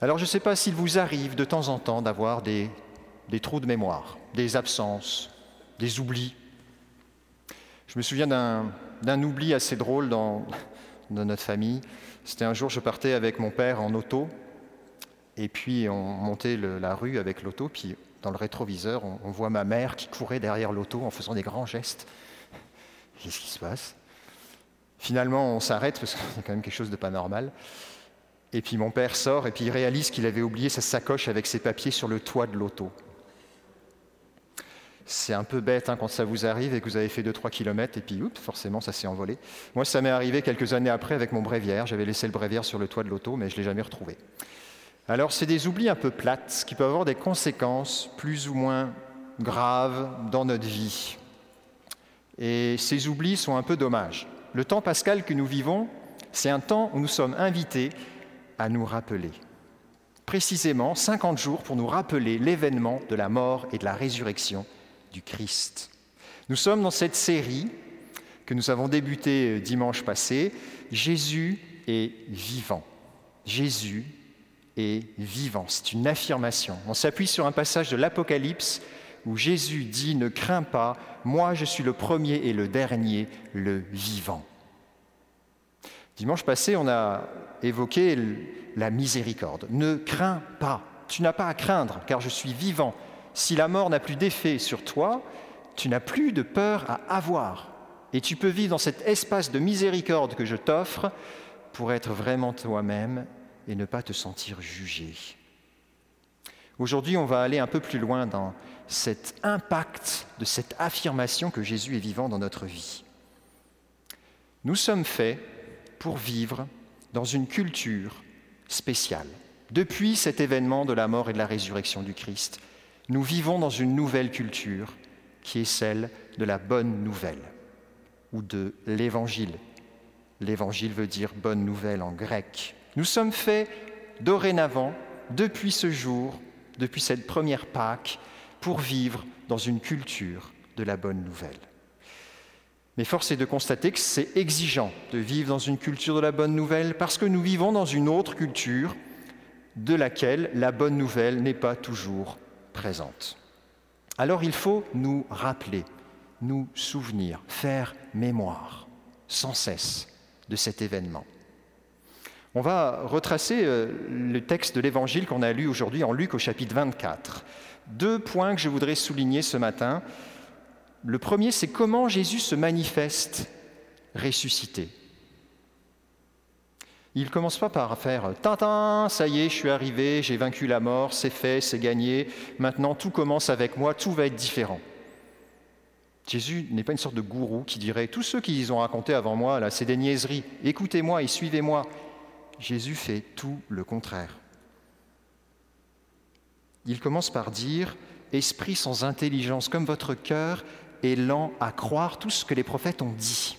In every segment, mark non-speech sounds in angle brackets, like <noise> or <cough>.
Alors je ne sais pas s'il vous arrive de temps en temps d'avoir des, trous de mémoire, des absences, des oublis. Je me souviens d'un oubli assez drôle dans, dans notre famille. C'était un jour, je partais avec mon père en auto, et puis on montait la rue avec l'auto, puis dans le rétroviseur, on, on, voit ma mère qui courait derrière l'auto en faisant des grands gestes. Qu'est-ce qui se passe? Finalement, on s'arrête parce qu'il y a quand même quelque chose de pas normal. Et puis mon père sort et puis il réalise qu'il avait oublié sa sacoche avec ses papiers sur le toit de l'auto. C'est un peu bête hein, quand ça vous arrive et que vous avez fait 2-3 km et puis oups, forcément ça s'est envolé. Moi ça m'est arrivé quelques années après avec mon bréviaire. J'avais laissé le bréviaire sur le toit de l'auto mais je ne l'ai jamais retrouvé. Alors c'est des oublis un peu plates qui peuvent avoir des conséquences plus ou moins graves dans notre vie. Et ces oublis sont un peu dommages. Le temps pascal que nous vivons, c'est un temps où nous sommes invités à nous rappeler. Précisément 50 jours pour nous rappeler l'événement de la mort et de la résurrection du Christ. Nous sommes dans cette série que nous avons débutée euh, dimanche passé. Jésus est vivant. Jésus est vivant. C'est une affirmation. On s'appuie sur un passage de l'Apocalypse où Jésus dit Ne crains pas, moi je suis le premier et le dernier, le vivant. Dimanche passé, on a évoqué la miséricorde. Ne crains pas, tu n'as pas à craindre, car je suis vivant. Si la mort n'a plus d'effet sur toi, tu n'as plus de peur à avoir. Et tu peux vivre dans cet espace de miséricorde que je t'offre pour être vraiment toi-même et ne pas te sentir jugé. Aujourd'hui, on va aller un peu plus loin dans cet impact de cette affirmation que Jésus est vivant dans notre vie. Nous sommes faits pour vivre dans une culture spéciale. Depuis cet événement de la mort et de la résurrection du Christ, nous vivons dans une nouvelle culture qui est celle de la bonne nouvelle ou de l'évangile. L'évangile veut dire bonne nouvelle en grec. Nous sommes faits dorénavant, depuis ce jour, depuis cette première Pâque, pour vivre dans une culture de la bonne nouvelle. Mais force est de constater que c'est exigeant de vivre dans une culture de la bonne nouvelle parce que nous vivons dans une autre culture de laquelle la bonne nouvelle n'est pas toujours présente. Alors il faut nous rappeler, nous souvenir, faire mémoire sans cesse de cet événement. On va retracer euh, le texte de l'Évangile qu'on a lu aujourd'hui en Luc au chapitre 24. Deux points que je voudrais souligner ce matin. Le premier, c'est comment Jésus se manifeste ressuscité. Il ne commence pas par faire Tintin, ça y est, je suis arrivé, j'ai vaincu la mort, c'est fait, c'est gagné, maintenant tout commence avec moi, tout va être différent. Jésus n'est pas une sorte de gourou qui dirait Tous ceux qui y ont raconté avant moi, là, c'est des niaiseries, écoutez-moi et suivez-moi. Jésus fait tout le contraire. Il commence par dire Esprit sans intelligence, comme votre cœur est lent à croire tout ce que les prophètes ont dit.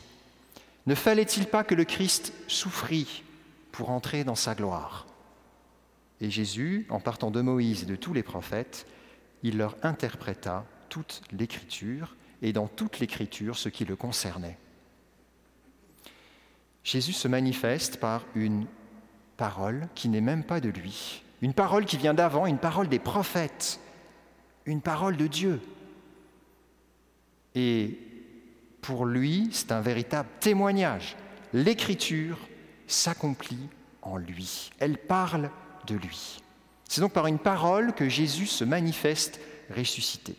Ne fallait-il pas que le Christ souffrit pour entrer dans sa gloire? Et Jésus, en partant de Moïse et de tous les prophètes, il leur interpréta toute l'Écriture et dans toute l'Écriture ce qui le concernait. Jésus se manifeste par une parole qui n'est même pas de lui, une parole qui vient d'avant, une parole des prophètes, une parole de Dieu. Et pour lui, c'est un véritable témoignage. L'écriture s'accomplit en lui. Elle parle de lui. C'est donc par une parole que Jésus se manifeste ressuscité.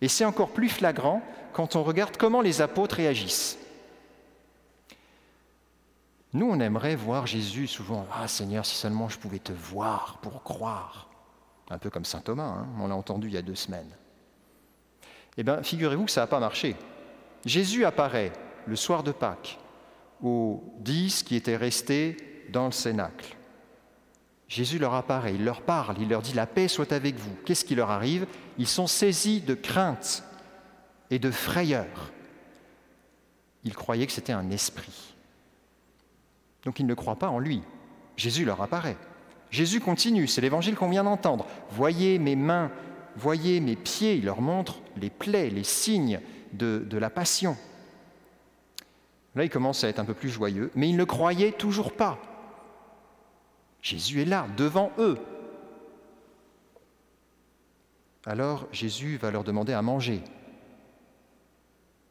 Et c'est encore plus flagrant quand on regarde comment les apôtres réagissent. Nous, on aimerait voir Jésus souvent, Ah Seigneur, si seulement je pouvais te voir pour croire. Un peu comme Saint Thomas, hein, on l'a entendu il y a deux semaines. Eh bien, figurez-vous que ça n'a pas marché. Jésus apparaît le soir de Pâques aux dix qui étaient restés dans le cénacle. Jésus leur apparaît, il leur parle, il leur dit La paix soit avec vous. Qu'est-ce qui leur arrive? Ils sont saisis de crainte et de frayeur. Ils croyaient que c'était un esprit. Donc ils ne croient pas en lui. Jésus leur apparaît. Jésus continue, c'est l'évangile qu'on vient d'entendre. Voyez mes mains, voyez mes pieds, il leur montre les plaies, les signes de, la passion. Là, il commence à être un peu plus joyeux, mais ils ne croyaient toujours pas. Jésus est là, devant eux. Alors Jésus va leur demander à manger.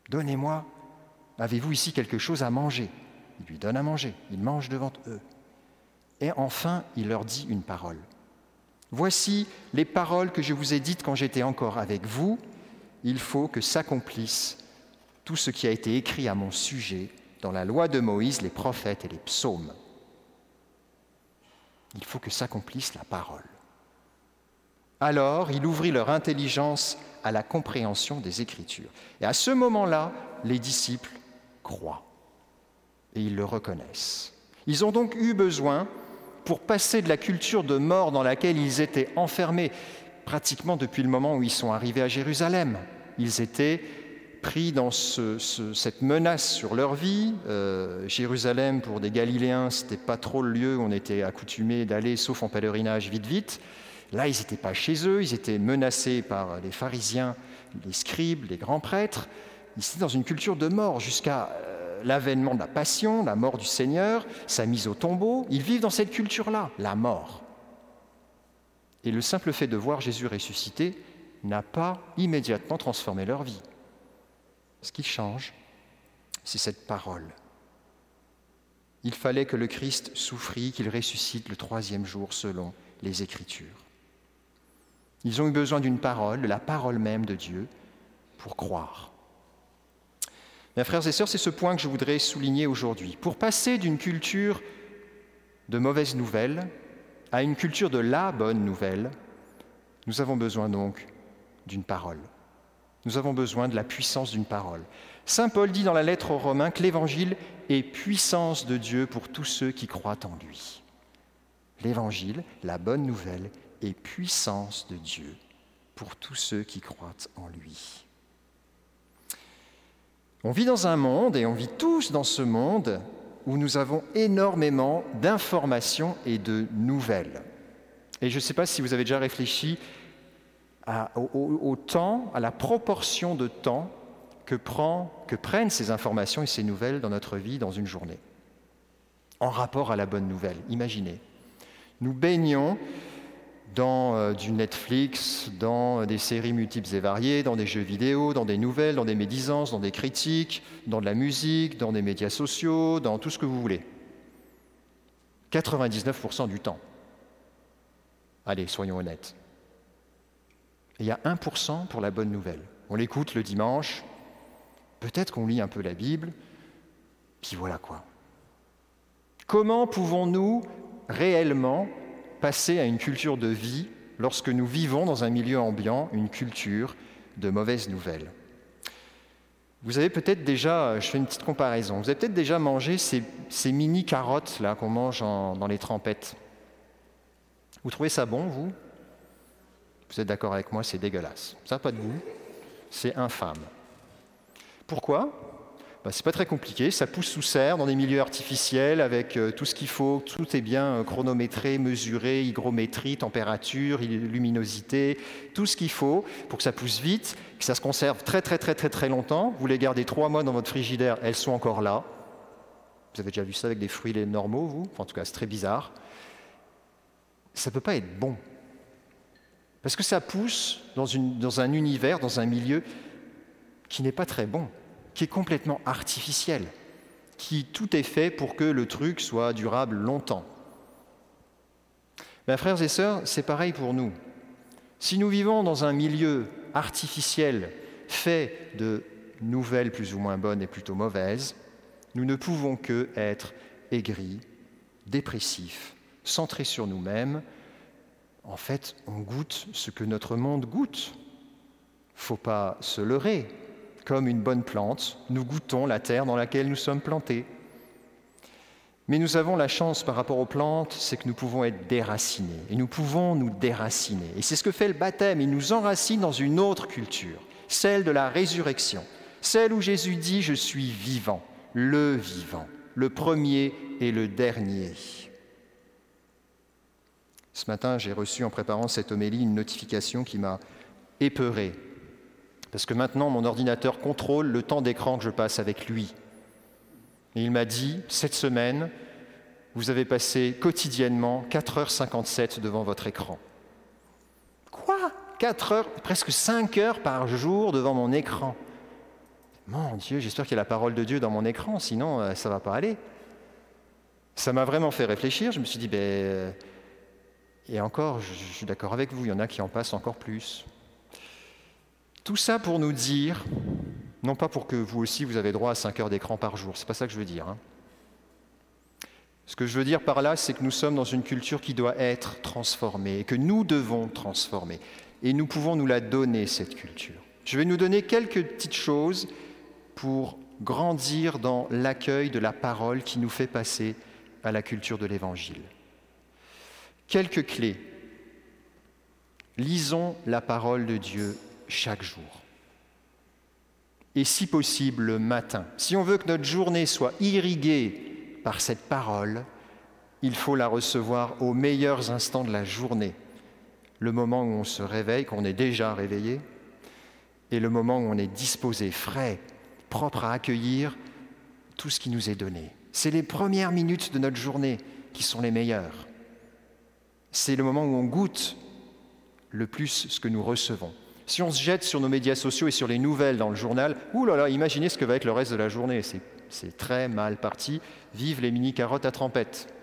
Donnez-moi, avez-vous ici quelque chose à manger? Il lui donne à manger, il mange devant eux. Et enfin, il leur dit une parole. Voici les paroles que je vous ai dites quand j'étais encore avec vous. Il faut que s'accomplisse tout ce qui a été écrit à mon sujet dans la loi de Moïse, les prophètes et les psaumes. Il faut que s'accomplisse la parole. Alors il ouvrit leur intelligence à la compréhension des Écritures. Et à ce moment-là, les disciples croient et ils le reconnaissent. Ils ont donc eu besoin, pour passer de la culture de mort dans laquelle ils étaient enfermés, pratiquement depuis le moment où ils sont arrivés à Jérusalem, ils étaient pris dans cette menace sur leur vie. Euh, Jérusalem, pour des Galiléens, ce n'était pas trop le lieu où on était accoutumé d'aller, sauf en pèlerinage, vite, vite. Là, ils n'étaient pas chez eux, ils étaient menacés par les pharisiens, les scribes, les grands prêtres. Ils étaient dans une culture de mort jusqu'à l'avènement de la passion, la mort du Seigneur, sa mise au tombeau. Ils vivent dans cette culture-là, la mort. Et le simple fait de voir Jésus ressuscité n'a pas immédiatement transformé leur vie. Ce qui change, c'est cette parole. Il fallait que le Christ souffrit, qu'il ressuscite le troisième jour selon les Écritures. Ils ont eu besoin d'une parole, de la parole même de Dieu, pour croire. Mes frères et sœurs, c'est ce point que je voudrais souligner aujourd'hui. Pour passer d'une culture de mauvaises nouvelles à une culture de la bonne nouvelle, nous avons besoin donc d'une parole. Nous avons besoin de la puissance d'une parole. Saint Paul dit dans la lettre aux Romains que l'Évangile est puissance de Dieu pour tous ceux qui croient en lui. L'Évangile, la bonne nouvelle, et puissance de Dieu pour tous ceux qui croient en lui. On vit dans un monde, et on vit tous dans ce monde, où nous avons énormément d'informations et de nouvelles. Et je ne sais pas si vous avez déjà réfléchi au, temps, à la proportion de temps que prennent ces informations et ces nouvelles dans notre vie dans une journée, en rapport à la bonne nouvelle. Imaginez. Nous baignons dans euh, du Netflix, dans des séries multiples et variées, dans des jeux vidéo, dans des nouvelles, dans des médisances, dans des critiques, dans de la musique, dans des médias sociaux, dans tout ce que vous voulez. 99% du temps. Allez, soyons honnêtes. il y a 1% pour la bonne nouvelle. On l'écoute le dimanche, peut-être qu'on lit un peu la Bible, puis voilà quoi. Comment pouvons-nous réellement passer à une culture de vie lorsque nous vivons dans un milieu ambiant, une culture de mauvaises nouvelles. Vous avez peut-être déjà, je fais une petite comparaison, vous avez peut-être déjà mangé ces, mini carottes là qu'on mange dans les trempettes. Vous trouvez ça bon, vous? Vous êtes d'accord avec moi, c'est dégueulasse. Ça n'a pas de goût, c'est infâme. Pourquoi? Bah, c'est pas très compliqué, ça pousse sous serre dans des milieux artificiels avec euh, tout ce qu'il faut, tout est bien euh, chronométré, mesuré, hygrométrie, température, luminosité, tout ce qu'il faut pour que ça pousse vite, que ça se conserve très très très très très longtemps. Vous les gardez trois mois dans votre frigidaire, elles sont encore là. Vous avez déjà vu ça avec des fruits normaux, vous? En tout cas, c'est très bizarre. Ça ne peut pas être bon. Parce que ça pousse dans un univers, dans un milieu qui n'est pas très bon qui est complètement artificiel, qui tout est fait pour que le truc soit durable longtemps. Mes frères et sœurs, c'est pareil pour nous. Si nous vivons dans un milieu artificiel fait de nouvelles plus ou moins bonnes et plutôt mauvaises, nous ne pouvons que être aigris, dépressifs, centrés sur nous-mêmes. En fait, on goûte ce que notre monde goûte. Faut pas se leurrer. Comme une bonne plante, nous goûtons la terre dans laquelle nous sommes plantés. Mais nous avons la chance par rapport aux plantes, c'est que nous pouvons être déracinés. Et nous pouvons nous déraciner. Et c'est ce que fait le baptême. Il nous enracine dans une autre culture, celle de la résurrection. Celle où Jésus dit Je suis vivant, le vivant, le premier et le dernier. Ce matin, j'ai reçu en préparant cette homélie une notification qui m'a épeuré parce que maintenant mon ordinateur contrôle le temps d'écran que je passe avec lui. Et il m'a dit, cette semaine, vous avez passé quotidiennement 4h57 devant votre écran. Quoi? 4 heures, presque 5 heures par jour devant mon écran. Mon Dieu, j'espère qu'il y a la parole de Dieu dans mon écran, sinon euh, ça ne va pas aller. Ça m'a vraiment fait réfléchir. Je me suis dit, ben, euh, et encore, je suis d'accord avec vous, il y en a qui en passent encore plus. Tout ça pour nous dire, non pas pour que vous aussi vous avez droit à 5 heures d'écran par jour, c'est pas ça que je veux dire. Hein. Ce que je veux dire par là, c'est que nous sommes dans une culture qui doit être transformée et que nous devons transformer. Et nous pouvons nous la donner, cette culture. Je vais nous donner quelques petites choses pour grandir dans l'accueil de la parole qui nous fait passer à la culture de l'Évangile. Quelques clés. Lisons la parole de Dieu chaque jour. Et si possible le matin. Si on veut que notre journée soit irriguée par cette parole, il faut la recevoir aux meilleurs instants de la journée. Le moment où on se réveille, qu'on est déjà réveillé, et le moment où on est disposé, frais, propre à accueillir tout ce qui nous est donné. C'est les premières minutes de notre journée qui sont les meilleures. C'est le moment où on goûte le plus ce que nous recevons. Si on se jette sur nos médias sociaux et sur les nouvelles dans le journal, ouh là là, imaginez ce que va être le reste de la journée. C'est très mal parti. Vive les mini-carottes à trempette.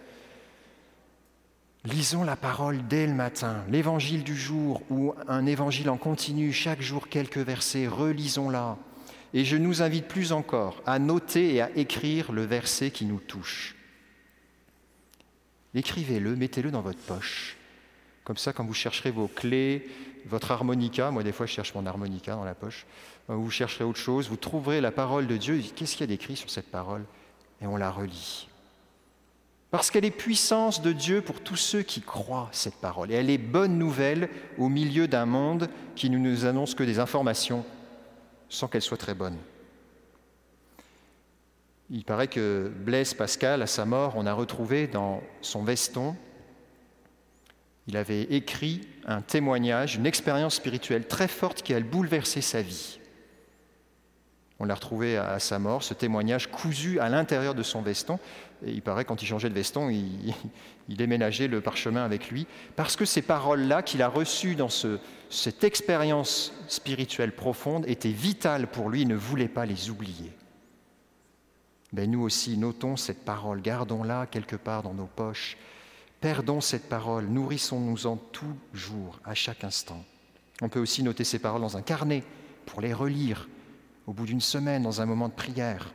Lisons la parole dès le matin, l'évangile du jour ou un évangile en continu, chaque jour quelques versets, relisons-la. Et je nous invite plus encore à noter et à écrire le verset qui nous touche. Écrivez-le, mettez-le dans votre poche. Comme ça, quand vous chercherez vos clés, votre harmonica, moi des fois je cherche mon harmonica dans la poche, vous chercherez autre chose, vous trouverez la parole de Dieu. Qu'est-ce qu'il y a d'écrit sur cette parole? Et on la relit. Parce qu'elle est puissance de Dieu pour tous ceux qui croient cette parole. Et elle est bonne nouvelle au milieu d'un monde qui ne nous annonce que des informations sans qu'elles soient très bonnes. Il paraît que Blaise Pascal, à sa mort, on a retrouvé dans son veston, il avait écrit un témoignage, une expérience spirituelle très forte qui a bouleversé sa vie. On l'a retrouvé à sa mort, ce témoignage cousu à l'intérieur de son veston. Et il paraît, quand il changeait de veston, il, <laughs> déménageait le parchemin avec lui, parce que ces paroles-là qu'il a reçues dans cette expérience spirituelle profonde étaient vitales pour lui, il ne voulait pas les oublier. Mais nous aussi, notons cette parole, gardons-la quelque part dans nos poches, perdons cette parole, nourrissons-nous-en toujours, à chaque instant. On peut aussi noter ces paroles dans un carnet pour les relire au bout d'une semaine dans un moment de prière.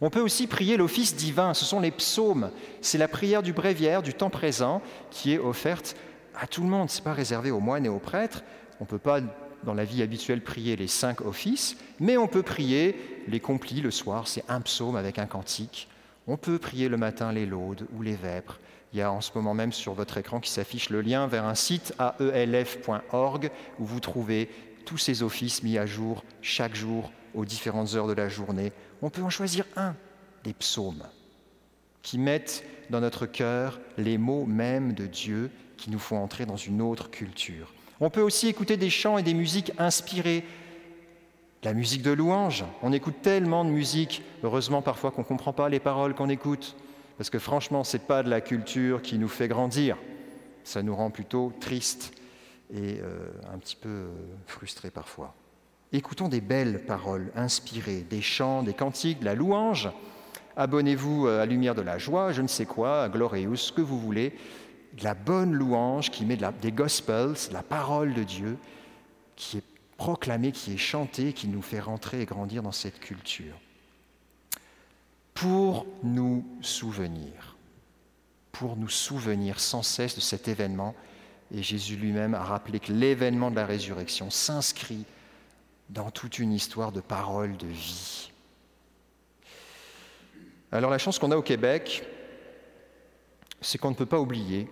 On peut aussi prier l'office divin, ce sont les psaumes, c'est la prière du bréviaire du temps présent qui est offerte à tout le monde, ce n'est pas réservé aux moines et aux prêtres. On ne peut pas dans la vie habituelle prier les cinq offices, mais on peut prier les complis le soir, c'est un psaume avec un cantique. On peut prier le matin les laudes ou les vêpres. Il y a en ce moment même sur votre écran qui s'affiche le lien vers un site aelf.org où vous trouvez tous ces offices mis à jour chaque jour aux différentes heures de la journée. On peut en choisir un, des psaumes, qui mettent dans notre cœur les mots mêmes de Dieu qui nous font entrer dans une autre culture. On peut aussi écouter des chants et des musiques inspirées. La musique de louange, on écoute tellement de musique, heureusement parfois qu'on ne comprend pas les paroles qu'on écoute, parce que franchement, ce n'est pas de la culture qui nous fait grandir, ça nous rend plutôt tristes et euh, un petit peu euh, frustré parfois. Écoutons des belles paroles inspirées, des chants, des cantiques, de la louange. Abonnez-vous euh, à Lumière de la joie, je ne sais quoi, à ce que vous voulez. De la bonne louange qui met des gospels, la parole de Dieu, qui est proclamée, qui est chantée, qui nous fait rentrer et grandir dans cette culture. Pour nous souvenir, pour nous souvenir sans cesse de cet événement et Jésus lui-même a rappelé que l'événement de la résurrection s'inscrit dans toute une histoire de paroles de vie. Alors la chance qu'on a au Québec, c'est qu'on ne peut pas oublier.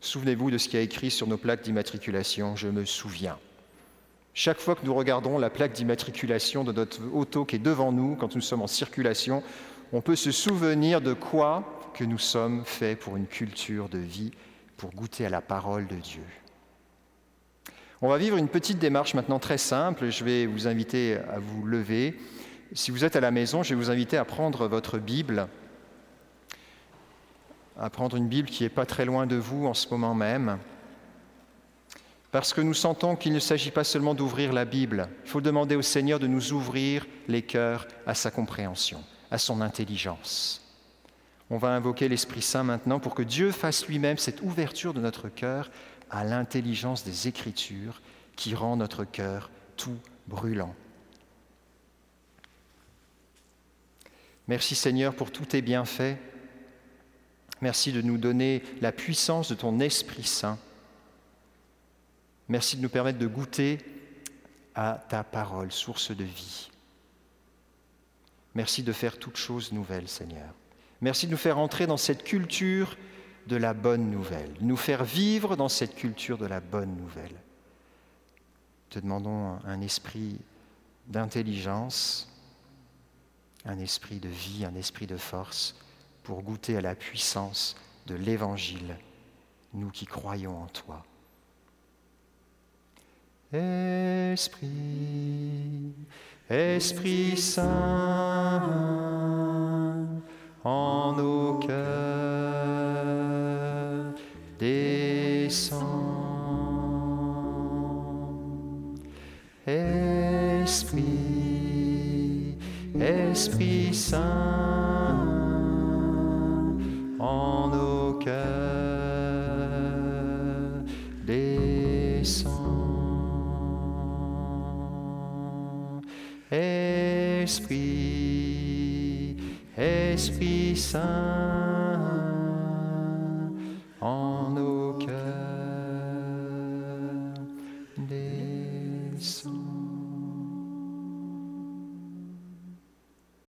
Souvenez-vous de ce qui a écrit sur nos plaques d'immatriculation, je me souviens. Chaque fois que nous regardons la plaque d'immatriculation de notre auto qui est devant nous, quand nous sommes en circulation, on peut se souvenir de quoi que nous sommes faits pour une culture de vie pour goûter à la parole de Dieu. On va vivre une petite démarche maintenant très simple. Je vais vous inviter à vous lever. Si vous êtes à la maison, je vais vous inviter à prendre votre Bible à prendre une Bible qui n'est pas très loin de vous en ce moment même, parce que nous sentons qu'il ne s'agit pas seulement d'ouvrir la Bible, il faut demander au Seigneur de nous ouvrir les cœurs à sa compréhension, à son intelligence. On va invoquer l'Esprit Saint maintenant pour que Dieu fasse lui-même cette ouverture de notre cœur à l'intelligence des Écritures qui rend notre cœur tout brûlant. Merci Seigneur pour tous tes bienfaits. Merci de nous donner la puissance de ton Esprit Saint. Merci de nous permettre de goûter à ta parole, source de vie. Merci de faire toutes choses nouvelles, Seigneur. Merci de nous faire entrer dans cette culture de la bonne nouvelle, nous faire vivre dans cette culture de la bonne nouvelle. Te demandons un esprit d'intelligence, un esprit de vie, un esprit de force pour goûter à la puissance de l'Évangile, nous qui croyons en toi. Esprit, Esprit Saint, en nos cœurs, descend. Esprit, Esprit Saint, en Esprit, Esprit Saint.